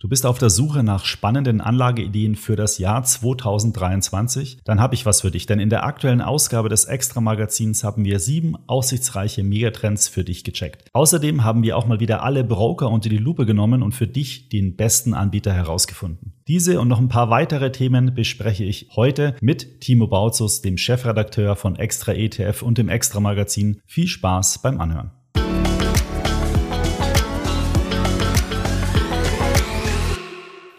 Du bist auf der Suche nach spannenden Anlageideen für das Jahr 2023? Dann habe ich was für dich, denn in der aktuellen Ausgabe des Extra Magazins haben wir sieben aussichtsreiche Megatrends für dich gecheckt. Außerdem haben wir auch mal wieder alle Broker unter die Lupe genommen und für dich den besten Anbieter herausgefunden. Diese und noch ein paar weitere Themen bespreche ich heute mit Timo Bautzus, dem Chefredakteur von Extra ETF und dem Extra Magazin. Viel Spaß beim Anhören.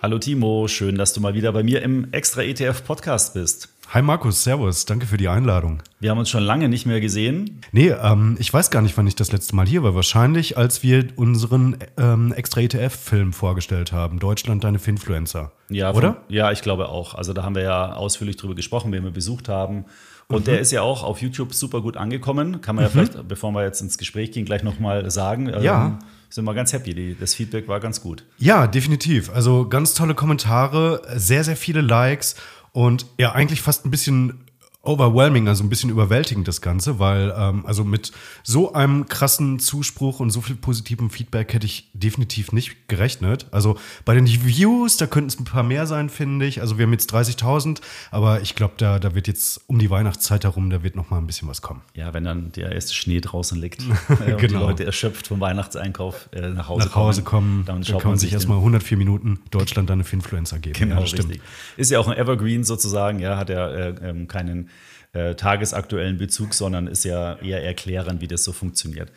Hallo Timo, schön, dass du mal wieder bei mir im Extra ETF Podcast bist. Hi Markus, Servus, danke für die Einladung. Wir haben uns schon lange nicht mehr gesehen. Nee, ähm, ich weiß gar nicht, wann ich das letzte Mal hier war. Wahrscheinlich, als wir unseren ähm, Extra ETF-Film vorgestellt haben, Deutschland, deine Finfluencer. Ja, oder? Von, ja, ich glaube auch. Also da haben wir ja ausführlich drüber gesprochen, wen wir besucht haben. Und mhm. der ist ja auch auf YouTube super gut angekommen. Kann man ja mhm. vielleicht, bevor wir jetzt ins Gespräch gehen, gleich nochmal sagen. Ja. Ähm, sind wir ganz happy. Die, das Feedback war ganz gut. Ja, definitiv. Also ganz tolle Kommentare, sehr, sehr viele Likes und ja, eigentlich fast ein bisschen overwhelming, also ein bisschen überwältigend das Ganze, weil ähm, also mit so einem krassen Zuspruch und so viel positivem Feedback hätte ich definitiv nicht gerechnet. Also bei den Views, da könnten es ein paar mehr sein, finde ich. Also wir haben jetzt 30.000, aber ich glaube, da, da wird jetzt um die Weihnachtszeit herum, da wird noch mal ein bisschen was kommen. Ja, wenn dann der erste Schnee draußen liegt äh, und genau. die Leute erschöpft vom Weihnachtseinkauf äh, nach Hause nach Hause kommen, dann, dann kann man sich erstmal 104 Minuten Deutschland dann eine Influencer geben. Genau, ja, stimmt. Richtig. Ist ja auch ein Evergreen sozusagen, ja, hat ja äh, ähm, keinen äh, tagesaktuellen Bezug, sondern ist ja eher erklären, wie das so funktioniert.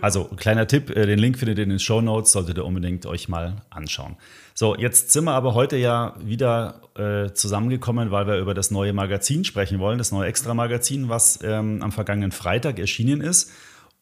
Also kleiner Tipp, äh, den Link findet ihr in den Show Notes, solltet ihr unbedingt euch mal anschauen. So, jetzt sind wir aber heute ja wieder äh, zusammengekommen, weil wir über das neue Magazin sprechen wollen, das neue Extra-Magazin, was ähm, am vergangenen Freitag erschienen ist.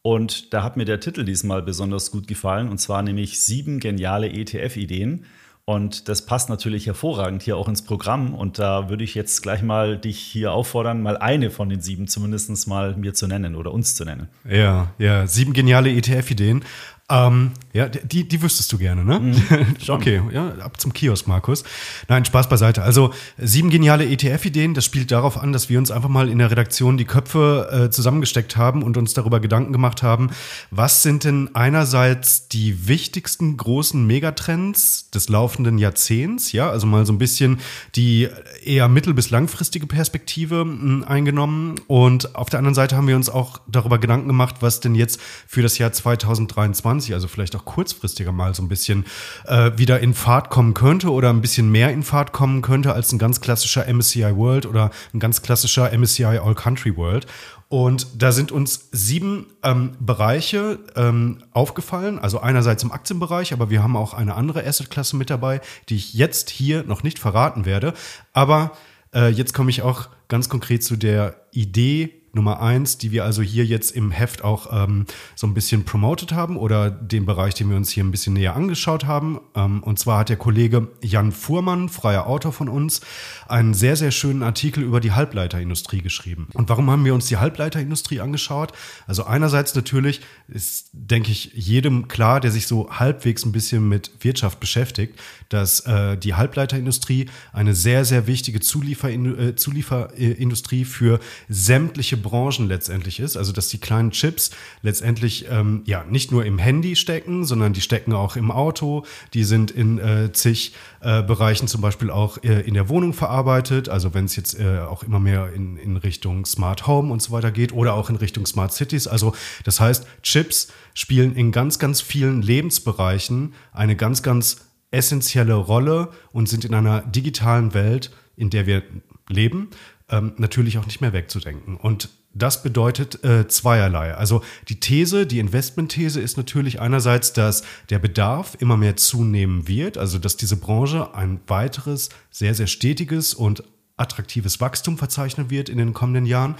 Und da hat mir der Titel diesmal besonders gut gefallen, und zwar nämlich sieben geniale ETF-Ideen. Und das passt natürlich hervorragend hier auch ins Programm. Und da würde ich jetzt gleich mal dich hier auffordern, mal eine von den sieben zumindest mal mir zu nennen oder uns zu nennen. Ja, ja, sieben geniale ETF-Ideen. Ähm, ja, die, die wüsstest du gerne, ne? Mhm, okay, ja, ab zum Kiosk, Markus. Nein, Spaß beiseite. Also sieben geniale ETF-Ideen, das spielt darauf an, dass wir uns einfach mal in der Redaktion die Köpfe äh, zusammengesteckt haben und uns darüber Gedanken gemacht haben, was sind denn einerseits die wichtigsten großen Megatrends des laufenden Jahrzehnts, ja, also mal so ein bisschen die eher mittel- bis langfristige Perspektive mh, hm, eingenommen. Und auf der anderen Seite haben wir uns auch darüber Gedanken gemacht, was denn jetzt für das Jahr 2023 2020, also vielleicht auch kurzfristiger mal so ein bisschen äh, wieder in Fahrt kommen könnte oder ein bisschen mehr in Fahrt kommen könnte als ein ganz klassischer MSCI World oder ein ganz klassischer MSCI All Country World. Und da sind uns sieben ähm, Bereiche ähm, aufgefallen. Also einerseits im Aktienbereich, aber wir haben auch eine andere Assetklasse mit dabei, die ich jetzt hier noch nicht verraten werde. Aber äh, jetzt komme ich auch ganz konkret zu der Idee, Nummer eins, die wir also hier jetzt im Heft auch ähm, so ein bisschen promoted haben oder den Bereich, den wir uns hier ein bisschen näher angeschaut haben. Ähm, und zwar hat der Kollege Jan Fuhrmann, freier Autor von uns, einen sehr, sehr schönen Artikel über die Halbleiterindustrie geschrieben. Und warum haben wir uns die Halbleiterindustrie angeschaut? Also einerseits natürlich ist, denke ich, jedem klar, der sich so halbwegs ein bisschen mit Wirtschaft beschäftigt, dass äh, die Halbleiterindustrie eine sehr, sehr wichtige Zuliefer, äh, Zulieferindustrie für sämtliche Branchen letztendlich ist. Also dass die kleinen Chips letztendlich ähm, ja nicht nur im Handy stecken, sondern die stecken auch im Auto, die sind in äh, zig äh, Bereichen zum Beispiel auch äh, in der Wohnung verarbeitet. Also wenn es jetzt äh, auch immer mehr in, in Richtung Smart Home und so weiter geht oder auch in Richtung Smart Cities. Also das heißt, Chips spielen in ganz, ganz vielen Lebensbereichen eine ganz, ganz essentielle Rolle und sind in einer digitalen Welt, in der wir leben, ähm, natürlich auch nicht mehr wegzudenken. Und das bedeutet äh, zweierlei. Also die These, die Investmentthese ist natürlich einerseits, dass der Bedarf immer mehr zunehmen wird, also dass diese Branche ein weiteres, sehr, sehr stetiges und attraktives Wachstum verzeichnen wird in den kommenden Jahren,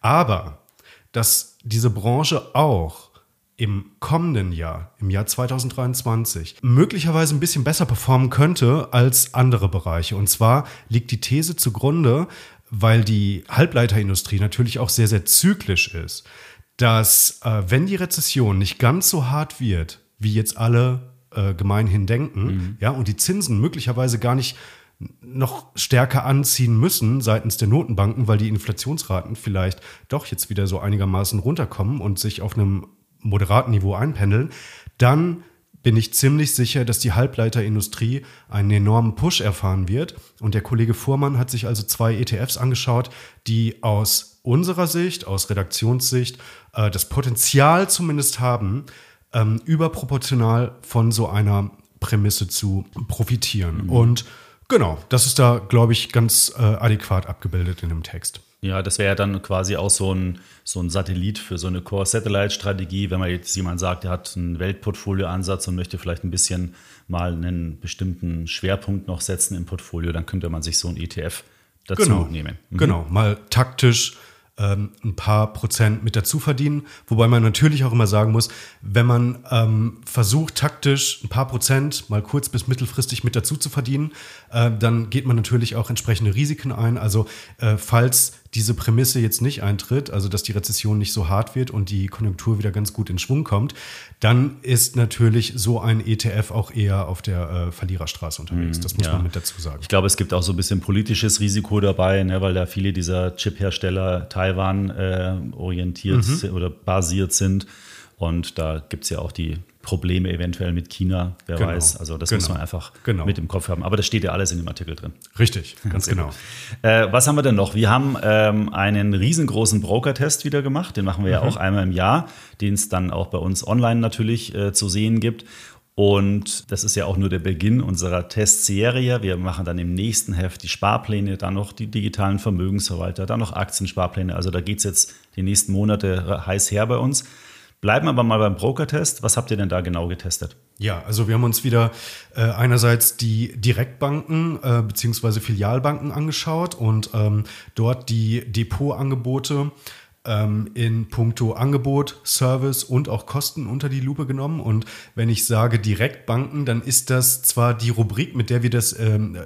aber dass diese Branche auch im kommenden Jahr, im Jahr 2023, möglicherweise ein bisschen besser performen könnte als andere Bereiche. Und zwar liegt die These zugrunde, weil die Halbleiterindustrie natürlich auch sehr, sehr zyklisch ist, dass äh, wenn die Rezession nicht ganz so hart wird, wie jetzt alle äh, gemeinhin denken, mhm. ja, und die Zinsen möglicherweise gar nicht noch stärker anziehen müssen seitens der Notenbanken, weil die Inflationsraten vielleicht doch jetzt wieder so einigermaßen runterkommen und sich auf einem moderaten Niveau einpendeln, dann bin ich ziemlich sicher, dass die Halbleiterindustrie einen enormen Push erfahren wird. Und der Kollege Fuhrmann hat sich also zwei ETFs angeschaut, die aus unserer Sicht, aus Redaktionssicht, äh, das Potenzial zumindest haben, ähm, überproportional von so einer Prämisse zu profitieren. Mhm. Und genau, das ist da, glaube ich, ganz äh, adäquat abgebildet in dem Text. Ja, das wäre ja dann quasi auch so ein, so ein Satellit für so eine Core-Satellite-Strategie, wenn man jetzt jemand sagt, der hat einen Weltportfolio-Ansatz und möchte vielleicht ein bisschen mal einen bestimmten Schwerpunkt noch setzen im Portfolio, dann könnte man sich so ein ETF dazu genau. nehmen. Mhm. Genau, mal taktisch ähm, ein paar Prozent mit dazu verdienen. Wobei man natürlich auch immer sagen muss, wenn man ähm, versucht, taktisch ein paar Prozent mal kurz bis mittelfristig mit dazu zu verdienen, äh, dann geht man natürlich auch entsprechende Risiken ein. Also äh, falls diese Prämisse jetzt nicht eintritt, also dass die Rezession nicht so hart wird und die Konjunktur wieder ganz gut in Schwung kommt, dann ist natürlich so ein ETF auch eher auf der äh, Verliererstraße unterwegs. Mhm, das muss ja. man mit dazu sagen. Ich glaube, es gibt auch so ein bisschen politisches Risiko dabei, ne, weil da viele dieser Chip-Hersteller Taiwan äh, orientiert mhm. oder basiert sind. Und da gibt es ja auch die Probleme eventuell mit China, wer genau. weiß. Also das genau. muss man einfach genau. mit im Kopf haben. Aber das steht ja alles in dem Artikel drin. Richtig, ganz genau. Äh, was haben wir denn noch? Wir haben ähm, einen riesengroßen Broker-Test wieder gemacht. Den machen wir mhm. ja auch einmal im Jahr, den es dann auch bei uns online natürlich äh, zu sehen gibt. Und das ist ja auch nur der Beginn unserer Testserie. Wir machen dann im nächsten Heft die Sparpläne, dann noch die digitalen Vermögensverwalter, dann noch Aktiensparpläne. Also da geht es jetzt die nächsten Monate heiß her bei uns. Bleiben aber mal beim Broker-Test. Was habt ihr denn da genau getestet? Ja, also wir haben uns wieder äh, einerseits die Direktbanken äh, bzw. Filialbanken angeschaut und ähm, dort die Depotangebote ähm, in puncto Angebot, Service und auch Kosten unter die Lupe genommen. Und wenn ich sage Direktbanken, dann ist das zwar die Rubrik, mit der wir das ähm,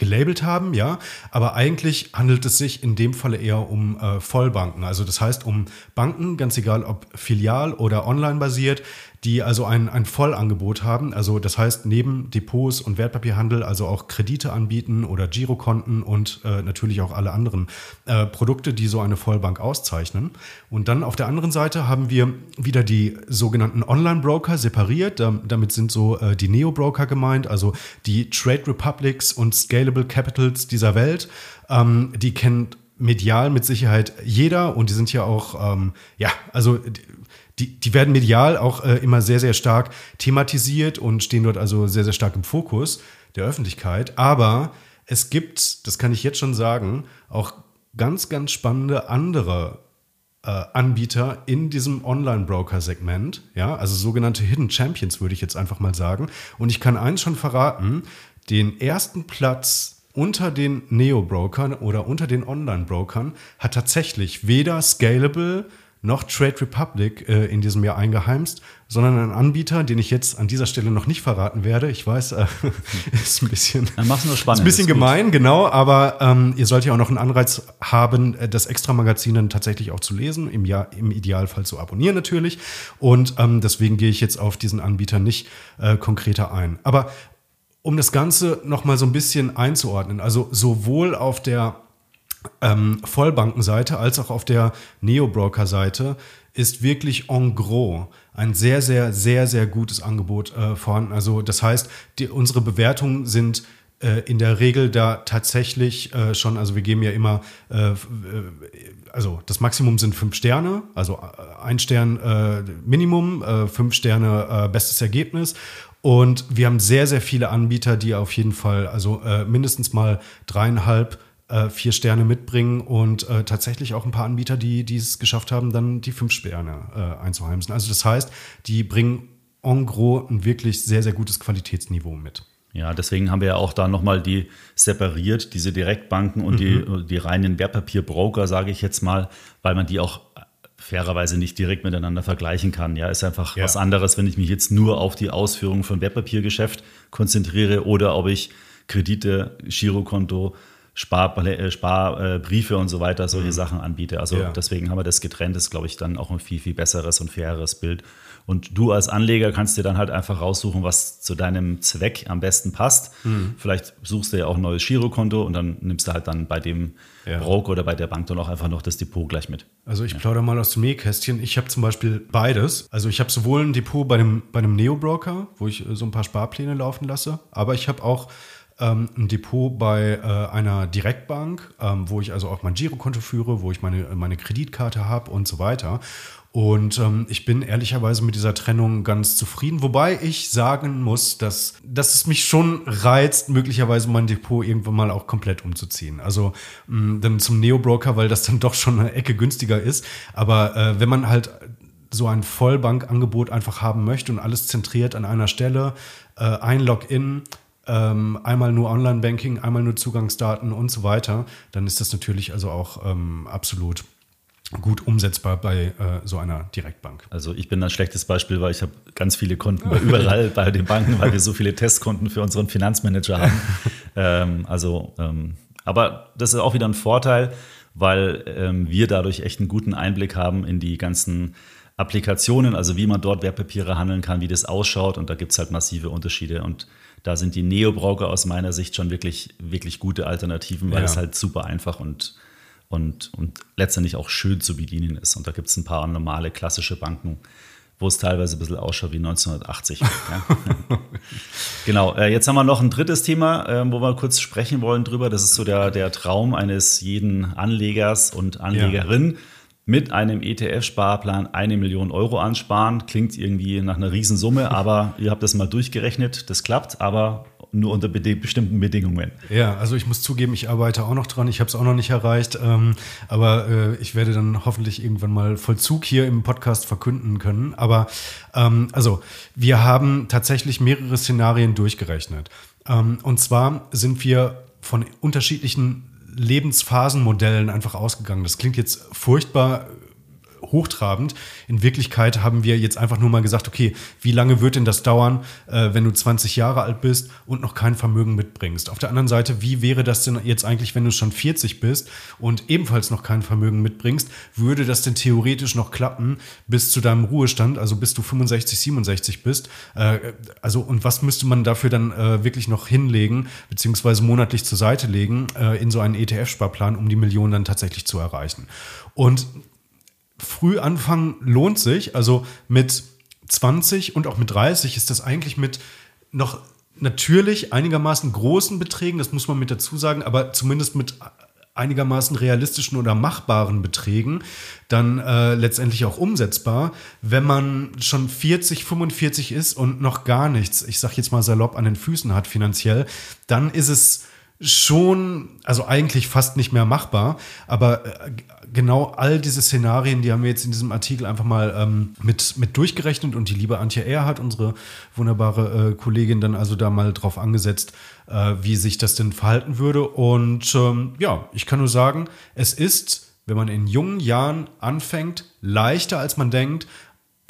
gelabelt haben, ja, aber eigentlich handelt es sich in dem Falle eher um äh, Vollbanken. Also das heißt um Banken, ganz egal ob filial oder online basiert, die also ein, ein Vollangebot haben. Also das heißt, neben Depots und Wertpapierhandel also auch Kredite anbieten oder Girokonten und äh, natürlich auch alle anderen äh, Produkte, die so eine Vollbank auszeichnen. Und dann auf der anderen Seite haben wir wieder die sogenannten Online-Broker separiert. damit sind so äh, die Neo-Broker gemeint, also die Trade Republics und Scalable Capitals dieser Welt. Ähm, die kennt medial mit Sicherheit jeder und die sind ja auch, ähm, ja, also die, die werden medial auch äh, immer sehr, sehr stark thematisiert und stehen dort also sehr, sehr stark im Fokus der Öffentlichkeit. Aber es gibt, das kann ich jetzt schon sagen, auch ganz, ganz spannende andere äh, Anbieter in diesem Online-Broker-Segment, ja, also sogenannte Hidden Champions, würde ich jetzt einfach mal sagen. Und ich kann eins schon verraten: den ersten Platz unter den Neo-Brokern oder unter den Online-Brokern hat tatsächlich weder Scalable noch Trade Republic äh, in diesem Jahr eingeheimst, sondern ein Anbieter, den ich jetzt an dieser Stelle noch nicht verraten werde. Ich weiß, äh, ist ein bisschen, Dann mach's nur spannend, ist ein bisschen gemein, gut. genau, aber ähm, ihr sollt ja auch noch einen Anreiz haben, äh, das Extra-Magazin dann tatsächlich auch zu lesen, im, Jahr, im Idealfall zu abonnieren natürlich. Und ähm, deswegen gehe ich jetzt auf diesen Anbieter nicht äh, konkreter ein. Aber um das Ganze noch mal so ein bisschen einzuordnen, also sowohl auf der ähm, Vollbankenseite als auch auf der Neo-Broker-Seite ist wirklich en gros ein sehr, sehr, sehr, sehr gutes Angebot äh, vorhanden. Also das heißt, die, unsere Bewertungen sind äh, in der Regel da tatsächlich äh, schon, also wir geben ja immer, äh, äh, also das Maximum sind fünf Sterne, also äh, ein Stern Minimum, fünf Sterne bestes Ergebnis. Und wir haben sehr, sehr viele Anbieter, die auf jeden Fall, also mindestens mal dreieinhalb äh, vier Sterne mitbringen und äh, tatsächlich auch ein paar Anbieter, die, die es geschafft haben, dann die fünf Sterne äh, einzuheimsen. Also das heißt, die bringen en gros ein wirklich sehr, sehr gutes Qualitätsniveau mit. Ja, deswegen haben wir ja auch da nochmal die separiert, diese Direktbanken und mhm. die, die reinen Wertpapierbroker, sage ich jetzt mal, weil man die auch fairerweise nicht direkt miteinander vergleichen kann. Ja, ist einfach ja. was anderes, wenn ich mich jetzt nur auf die Ausführung von Wertpapiergeschäft konzentriere oder ob ich Kredite, Girokonto, Spar, Sparbriefe und so weiter, solche mhm. Sachen anbiete. Also ja. deswegen haben wir das getrennt, das ist, glaube ich, dann auch ein viel, viel besseres und faireres Bild. Und du als Anleger kannst dir dann halt einfach raussuchen, was zu deinem Zweck am besten passt. Mhm. Vielleicht suchst du ja auch ein neues Girokonto und dann nimmst du halt dann bei dem ja. Broker oder bei der Bank dann auch einfach noch das Depot gleich mit. Also ich ja. plaudere mal aus dem Nähkästchen. Ich habe zum Beispiel beides. Also ich habe sowohl ein Depot bei einem, bei einem Neo-Broker, wo ich äh, so ein paar Sparpläne laufen lasse, aber ich habe auch ähm, ein Depot bei äh, einer Direktbank, ähm, wo ich also auch mein Girokonto führe, wo ich meine, meine Kreditkarte habe und so weiter. Und ähm, ich bin ehrlicherweise mit dieser Trennung ganz zufrieden, wobei ich sagen muss, dass, dass es mich schon reizt, möglicherweise mein Depot irgendwann mal auch komplett umzuziehen. Also mh, dann zum Neo-Broker, weil das dann doch schon eine Ecke günstiger ist. Aber äh, wenn man halt so ein Vollbankangebot einfach haben möchte und alles zentriert an einer Stelle, äh, ein Login, ähm, einmal nur Online-Banking, einmal nur Zugangsdaten und so weiter, dann ist das natürlich also auch ähm, absolut gut umsetzbar bei äh, so einer Direktbank. Also ich bin ein schlechtes Beispiel, weil ich habe ganz viele Konten bei überall bei den Banken, weil wir so viele Testkonten für unseren Finanzmanager haben. ähm, also, ähm, aber das ist auch wieder ein Vorteil, weil ähm, wir dadurch echt einen guten Einblick haben in die ganzen Applikationen, also wie man dort Wertpapiere handeln kann, wie das ausschaut und da gibt es halt massive Unterschiede und da sind die Neo-Broker aus meiner Sicht schon wirklich, wirklich gute Alternativen, weil ja. es halt super einfach und und, und letztendlich auch schön zu bedienen ist. Und da gibt es ein paar normale klassische Banken, wo es teilweise ein bisschen ausschaut wie 1980. ja. genau, äh, jetzt haben wir noch ein drittes Thema, äh, wo wir kurz sprechen wollen drüber. Das ist so der, der Traum eines jeden Anlegers und Anlegerin. Ja. Mit einem ETF-Sparplan eine Million Euro ansparen. Klingt irgendwie nach einer Riesensumme, aber ihr habt das mal durchgerechnet. Das klappt, aber nur unter bestimmten Bedingungen. Ja, also ich muss zugeben, ich arbeite auch noch dran. Ich habe es auch noch nicht erreicht, ähm, aber äh, ich werde dann hoffentlich irgendwann mal Vollzug hier im Podcast verkünden können. Aber ähm, also wir haben tatsächlich mehrere Szenarien durchgerechnet. Ähm, und zwar sind wir von unterschiedlichen Lebensphasenmodellen einfach ausgegangen. Das klingt jetzt furchtbar hochtrabend. In Wirklichkeit haben wir jetzt einfach nur mal gesagt, okay, wie lange wird denn das dauern, äh, wenn du 20 Jahre alt bist und noch kein Vermögen mitbringst? Auf der anderen Seite, wie wäre das denn jetzt eigentlich, wenn du schon 40 bist und ebenfalls noch kein Vermögen mitbringst? Würde das denn theoretisch noch klappen bis zu deinem Ruhestand, also bis du 65, 67 bist? Äh, also, und was müsste man dafür dann äh, wirklich noch hinlegen, beziehungsweise monatlich zur Seite legen äh, in so einen ETF-Sparplan, um die Millionen dann tatsächlich zu erreichen? Und früh anfangen lohnt sich. Also mit 20 und auch mit 30 ist das eigentlich mit noch natürlich einigermaßen großen Beträgen, das muss man mit dazu sagen, aber zumindest mit einigermaßen realistischen oder machbaren Beträgen dann äh, letztendlich auch umsetzbar. Wenn man schon 40, 45 ist und noch gar nichts, ich sag jetzt mal salopp, an den Füßen hat finanziell, dann ist es schon, also eigentlich fast nicht mehr machbar, aber äh, genau all diese Szenarien, die haben wir jetzt in diesem Artikel einfach mal ähm, mit, mit durchgerechnet und die liebe Antje Erhardt, unsere wunderbare äh, Kollegin, dann also da mal drauf angesetzt, äh, wie sich das denn verhalten würde. Und ähm, ja, ich kann nur sagen, es ist, wenn man in jungen Jahren anfängt, leichter als man denkt,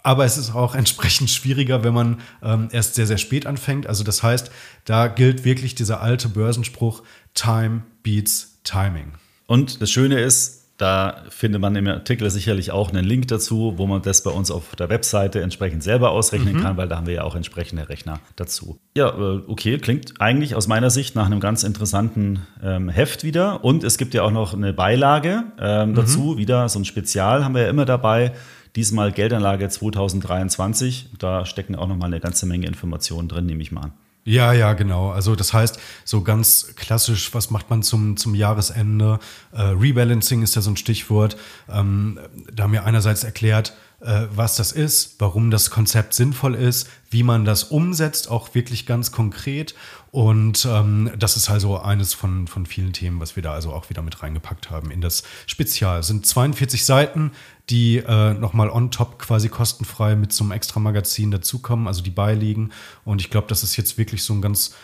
aber es ist auch entsprechend schwieriger, wenn man ähm, erst sehr, sehr spät anfängt. Also das heißt, da gilt wirklich dieser alte Börsenspruch, Time beats Timing. Und das Schöne ist, da findet man im Artikel sicherlich auch einen Link dazu, wo man das bei uns auf der Webseite entsprechend selber ausrechnen mhm. kann, weil da haben wir ja auch entsprechende Rechner dazu. Ja, äh, okay, klingt eigentlich aus meiner Sicht nach einem ganz interessanten ähm, Heft wieder. Und es gibt ja auch noch eine Beilage ähm, mhm. dazu, wieder so ein Spezial haben wir ja immer dabei. Diesmal Geldanlage 2023. Da stecken auch noch mal eine ganze Menge Informationen drin, nehme ich mal an. Ja, ja, genau. Also das heißt, so ganz klassisch, was macht man zum, zum Jahresende? Äh, Rebalancing ist ja so ein Stichwort. Ähm, da haben wir einerseits erklärt, äh, was das ist, warum das Konzept sinnvoll ist, wie man das umsetzt, auch wirklich ganz konkret. Und ähm, das ist also eines von, von vielen Themen, was wir da also auch wieder mit reingepackt haben in das Spezial. Es sind 42 Seiten, die äh, nochmal on top quasi kostenfrei mit so einem extra Magazin dazukommen, also die beiliegen. Und ich glaube, das ist jetzt wirklich so ein ganz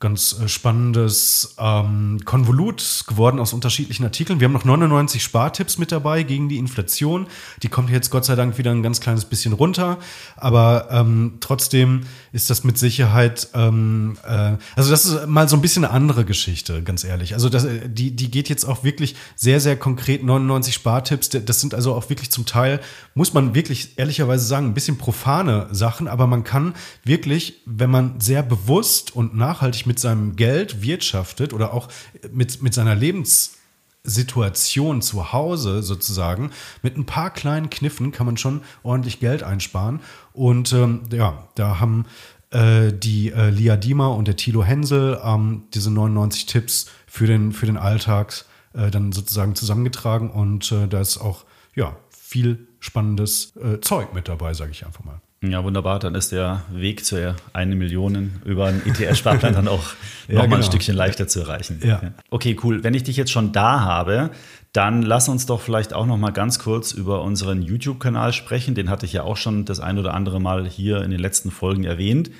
ganz äh, spannendes ähm, Konvolut geworden aus unterschiedlichen Artikeln. Wir haben noch 99 Spartipps mit dabei gegen die Inflation. Die kommt jetzt Gott sei Dank wieder ein ganz kleines bisschen runter. Aber ähm, trotzdem ist das mit Sicherheit, ähm, äh, also das ist mal so ein bisschen eine andere Geschichte, ganz ehrlich. Also das, äh, die, die geht jetzt auch wirklich sehr, sehr konkret 99 Spartipps. Das sind also auch wirklich zum Teil, muss man wirklich ehrlicherweise sagen, ein bisschen profane Sachen. Aber man kann wirklich, wenn man sehr bewusst und nachhaltig mit seinem Geld wirtschaftet oder auch mit, mit seiner Lebenssituation zu Hause sozusagen, mit ein paar kleinen Kniffen kann man schon ordentlich Geld einsparen. Und ähm, ja, da haben äh, die äh, Lia Diemer und der Thilo Hensel ähm, diese 99 Tipps für den, für den Alltag äh, dann sozusagen zusammengetragen. Und äh, da ist auch ja, viel spannendes äh, Zeug mit dabei, sage ich einfach mal. Ja, wunderbar. Dann ist der Weg zur eine Million über einen ETF-Sparplan dann auch ja, nochmal genau. ein Stückchen leichter zu erreichen. Ja. Okay, cool. Wenn ich dich jetzt schon da habe, dann lass uns doch vielleicht auch noch mal ganz kurz über unseren YouTube-Kanal sprechen. Den hatte ich ja auch schon das ein oder andere Mal hier in den letzten Folgen erwähnt.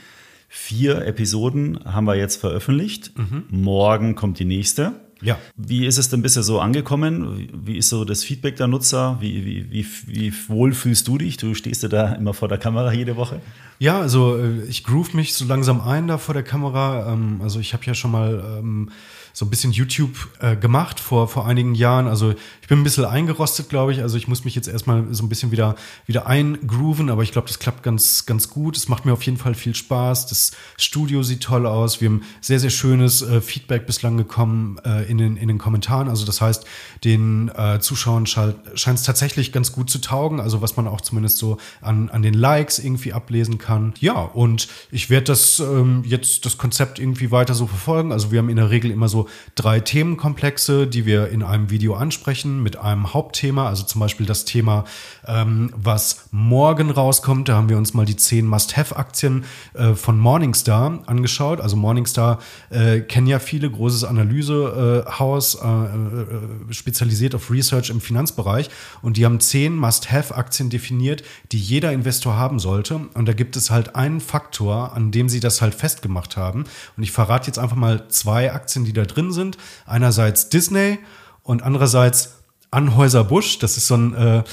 Vier Episoden haben wir jetzt veröffentlicht. Mhm. Morgen kommt die nächste. Ja. Wie ist es denn bisher so angekommen? Wie ist so das Feedback der Nutzer? Wie, wie, wie, wie wohl fühlst du dich? Du stehst ja da immer vor der Kamera jede Woche. Ja, also äh, ich groove mich so langsam ein da vor der Kamera. Ähm, also ich habe ja schon mal ähm, so ein bisschen YouTube äh, gemacht vor, vor einigen Jahren. Also ich bin ein bisschen eingerostet, glaube ich. Also ich muss mich jetzt erstmal so ein bisschen wieder, wieder eingrooven, aber ich glaube, das klappt ganz, ganz gut. Es macht mir auf jeden Fall viel Spaß. Das Studio sieht toll aus. Wir haben sehr, sehr schönes äh, Feedback bislang gekommen äh, in, den, in den Kommentaren. Also das heißt, den äh, Zuschauern scheint es tatsächlich ganz gut zu taugen. Also was man auch zumindest so an, an den Likes irgendwie ablesen kann. Ja, und ich werde das ähm, jetzt das Konzept irgendwie weiter so verfolgen. Also wir haben in der Regel immer so drei Themenkomplexe, die wir in einem Video ansprechen mit einem Hauptthema, also zum Beispiel das Thema, ähm, was morgen rauskommt. Da haben wir uns mal die zehn Must-Have-Aktien äh, von Morningstar angeschaut. Also Morningstar äh, kennen ja viele, großes Analysehaus, äh, äh, spezialisiert auf Research im Finanzbereich. Und die haben zehn Must-Have-Aktien definiert, die jeder Investor haben sollte. Und da gibt es halt einen Faktor, an dem sie das halt festgemacht haben. Und ich verrate jetzt einfach mal zwei Aktien, die da drin sind. Einerseits Disney und andererseits Anhäuser Busch. Das ist so ein, äh,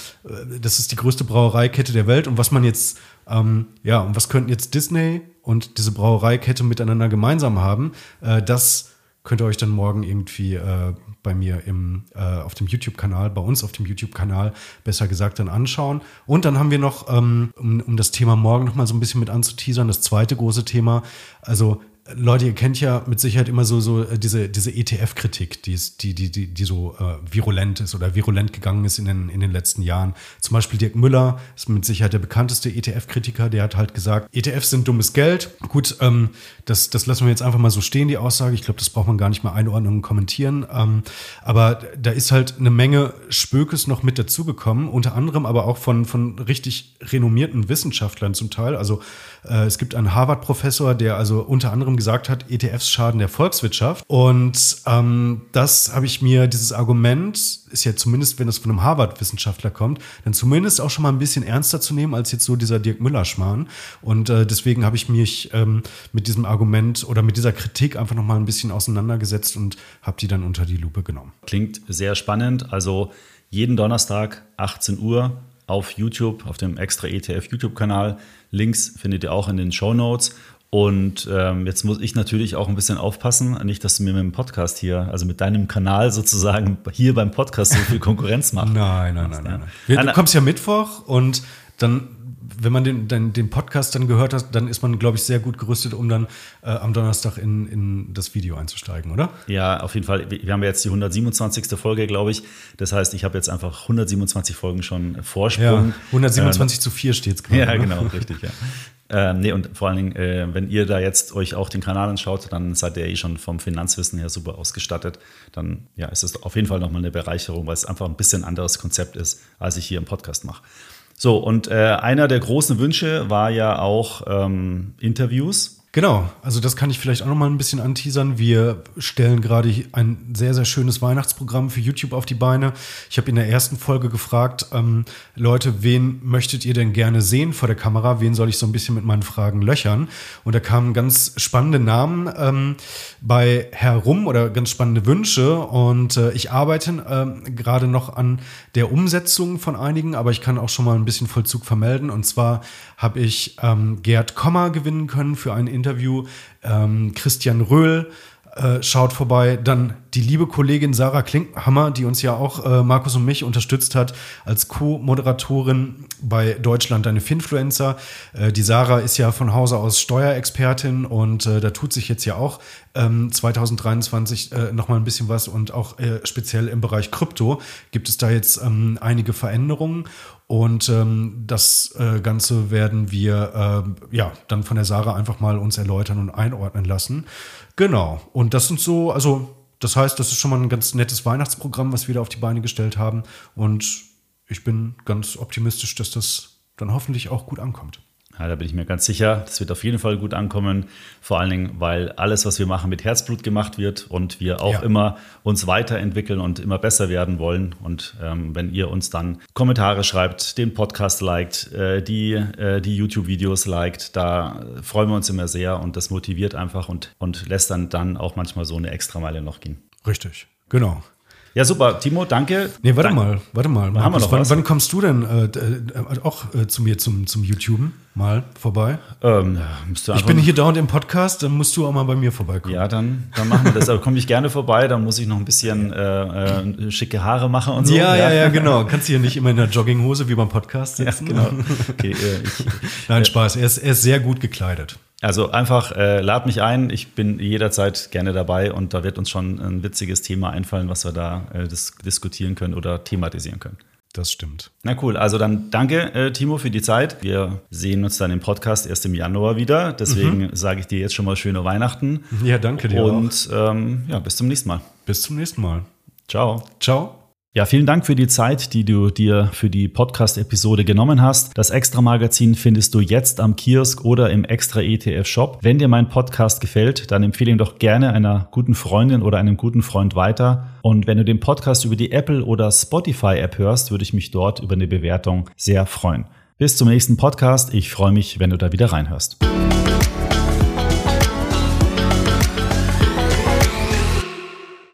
das ist die größte Brauereikette der Welt. Und was man jetzt, ähm, ja, und was könnten jetzt Disney und diese Brauereikette miteinander gemeinsam haben? Äh, das könnt ihr euch dann morgen irgendwie äh, bei mir im, äh, auf dem YouTube-Kanal, bei uns auf dem YouTube-Kanal, besser gesagt, dann anschauen. Und dann haben wir noch, ähm, um, um das Thema morgen noch mal so ein bisschen mit anzuteasern, das zweite große Thema. Also Leute, ihr kennt ja mit Sicherheit immer so, so äh, diese, diese ETF-Kritik, die, die, die, die, so äh, virulent ist oder virulent gegangen ist in den, in den letzten Jahren. Zum Beispiel Dirk Müller ist mit Sicherheit der bekannteste ETF-Kritiker, der hat halt gesagt, ETFs sind dummes Geld. Gut, ähm, das, das lassen wir jetzt einfach mal so stehen, die Aussage. Ich glaube, das braucht man gar nicht mehr einordnen und kommentieren. Ähm, aber da ist halt eine Menge Spökes noch mit dazugekommen, unter anderem aber auch von, von richtig renommierten Wissenschaftlern zum Teil. Also äh, es gibt einen Harvard-Professor, der also unter anderem gesagt hat, ETFs schaden der Volkswirtschaft. Und ähm, das habe ich mir, dieses Argument ist ja zumindest, wenn es von einem Harvard-Wissenschaftler kommt, dann zumindest auch schon mal ein bisschen ernster zu nehmen als jetzt so dieser Dirk Müller-Schmarrn. Und äh, deswegen habe ich mich ähm, mit diesem Argument oder mit dieser Kritik einfach noch mal ein bisschen auseinandergesetzt und habe die dann unter die Lupe genommen. Klingt sehr spannend. Also jeden Donnerstag 18 Uhr auf YouTube, auf dem extra ETF YouTube-Kanal. Links findet ihr auch in den Show Notes. Und ähm, jetzt muss ich natürlich auch ein bisschen aufpassen, nicht, dass du mir mit dem Podcast hier, also mit deinem Kanal sozusagen hier beim Podcast so viel Konkurrenz machst. nein, nein, nein, nein, nein. Du kommst ja Mittwoch und dann wenn man den, den, den, Podcast dann gehört hat, dann ist man, glaube ich, sehr gut gerüstet, um dann äh, am Donnerstag in, in das Video einzusteigen, oder? Ja, auf jeden Fall. Wir haben jetzt die 127. Folge, glaube ich. Das heißt, ich habe jetzt einfach 127 Folgen schon Vorsprung. Ja, 127 ähm, zu 4 steht es gerade. Ja, ne? genau, richtig, ja. Ähm, nee, und vor allen Dingen, äh, wenn ihr da jetzt euch auch den Kanal anschaut, dann seid ihr eh schon vom Finanzwissen her super ausgestattet. Dann ja, ist es auf jeden Fall nochmal eine Bereicherung, weil es einfach ein bisschen anderes Konzept ist, als ich hier im Podcast mache. So, und äh, einer der großen Wünsche war ja auch ähm, Interviews. Genau, also das kann ich vielleicht auch noch mal ein bisschen anteasern. Wir stellen gerade ein sehr, sehr schönes Weihnachtsprogramm für YouTube auf die Beine. Ich habe in der ersten Folge gefragt, ähm, Leute, wen möchtet ihr denn gerne sehen vor der Kamera? Wen soll ich so ein bisschen mit meinen Fragen löchern? Und da kamen ganz spannende Namen ähm, bei herum oder ganz spannende Wünsche. Und äh, ich arbeite äh, gerade noch an der Umsetzung von einigen, aber ich kann auch schon mal ein bisschen Vollzug vermelden. Und zwar habe ich ähm, Gerd Kommer gewinnen können für ein Interview Interview. Ähm, Christian Röhl äh, schaut vorbei. Dann die liebe Kollegin Sarah Klinkhammer, die uns ja auch äh, Markus und mich unterstützt hat als Co-Moderatorin bei Deutschland deine Finfluencer. Äh, die Sarah ist ja von Hause aus Steuerexpertin und äh, da tut sich jetzt ja auch ähm, 2023 äh, nochmal ein bisschen was und auch äh, speziell im Bereich Krypto gibt es da jetzt ähm, einige Veränderungen. Und ähm, das äh, Ganze werden wir äh, ja dann von der Sarah einfach mal uns erläutern und einordnen lassen. Genau. Und das sind so, also das heißt, das ist schon mal ein ganz nettes Weihnachtsprogramm, was wir da auf die Beine gestellt haben. Und ich bin ganz optimistisch, dass das dann hoffentlich auch gut ankommt. Ja, da bin ich mir ganz sicher. Das wird auf jeden Fall gut ankommen. Vor allen Dingen, weil alles, was wir machen, mit Herzblut gemacht wird und wir auch ja. immer uns weiterentwickeln und immer besser werden wollen. Und ähm, wenn ihr uns dann Kommentare schreibt, den Podcast liked, äh, die, äh, die YouTube-Videos liked, da freuen wir uns immer sehr und das motiviert einfach und, und lässt dann, dann auch manchmal so eine Extrameile noch gehen. Richtig, genau. Ja, super. Timo, danke. Nee, warte Dank mal, warte mal. Markus, haben wir noch wann, wann kommst du denn äh, äh, auch äh, zu mir zum, zum YouTuben mal vorbei? Ähm, ich bin hier dauernd im Podcast, dann musst du auch mal bei mir vorbeikommen. Ja, dann, dann machen wir das. Da komme ich gerne vorbei, dann muss ich noch ein bisschen äh, äh, schicke Haare machen und so. Ja, ja, ja, genau. Kannst du hier nicht immer in der Jogginghose wie beim Podcast sitzen. Ja, genau. Okay, äh, ich, Nein, Spaß. Er ist, er ist sehr gut gekleidet. Also einfach äh, lad mich ein. Ich bin jederzeit gerne dabei und da wird uns schon ein witziges Thema einfallen, was wir da äh, dis diskutieren können oder thematisieren können. Das stimmt. Na cool, also dann danke, äh, Timo, für die Zeit. Wir sehen uns dann im Podcast erst im Januar wieder. Deswegen mhm. sage ich dir jetzt schon mal schöne Weihnachten. Ja, danke dir. Und ähm, ja, bis zum nächsten Mal. Bis zum nächsten Mal. Ciao. Ciao. Ja, vielen Dank für die Zeit, die du dir für die Podcast-Episode genommen hast. Das Extra-Magazin findest du jetzt am Kiosk oder im Extra ETF-Shop. Wenn dir mein Podcast gefällt, dann empfehle ihn doch gerne einer guten Freundin oder einem guten Freund weiter. Und wenn du den Podcast über die Apple oder Spotify-App hörst, würde ich mich dort über eine Bewertung sehr freuen. Bis zum nächsten Podcast. Ich freue mich, wenn du da wieder reinhörst.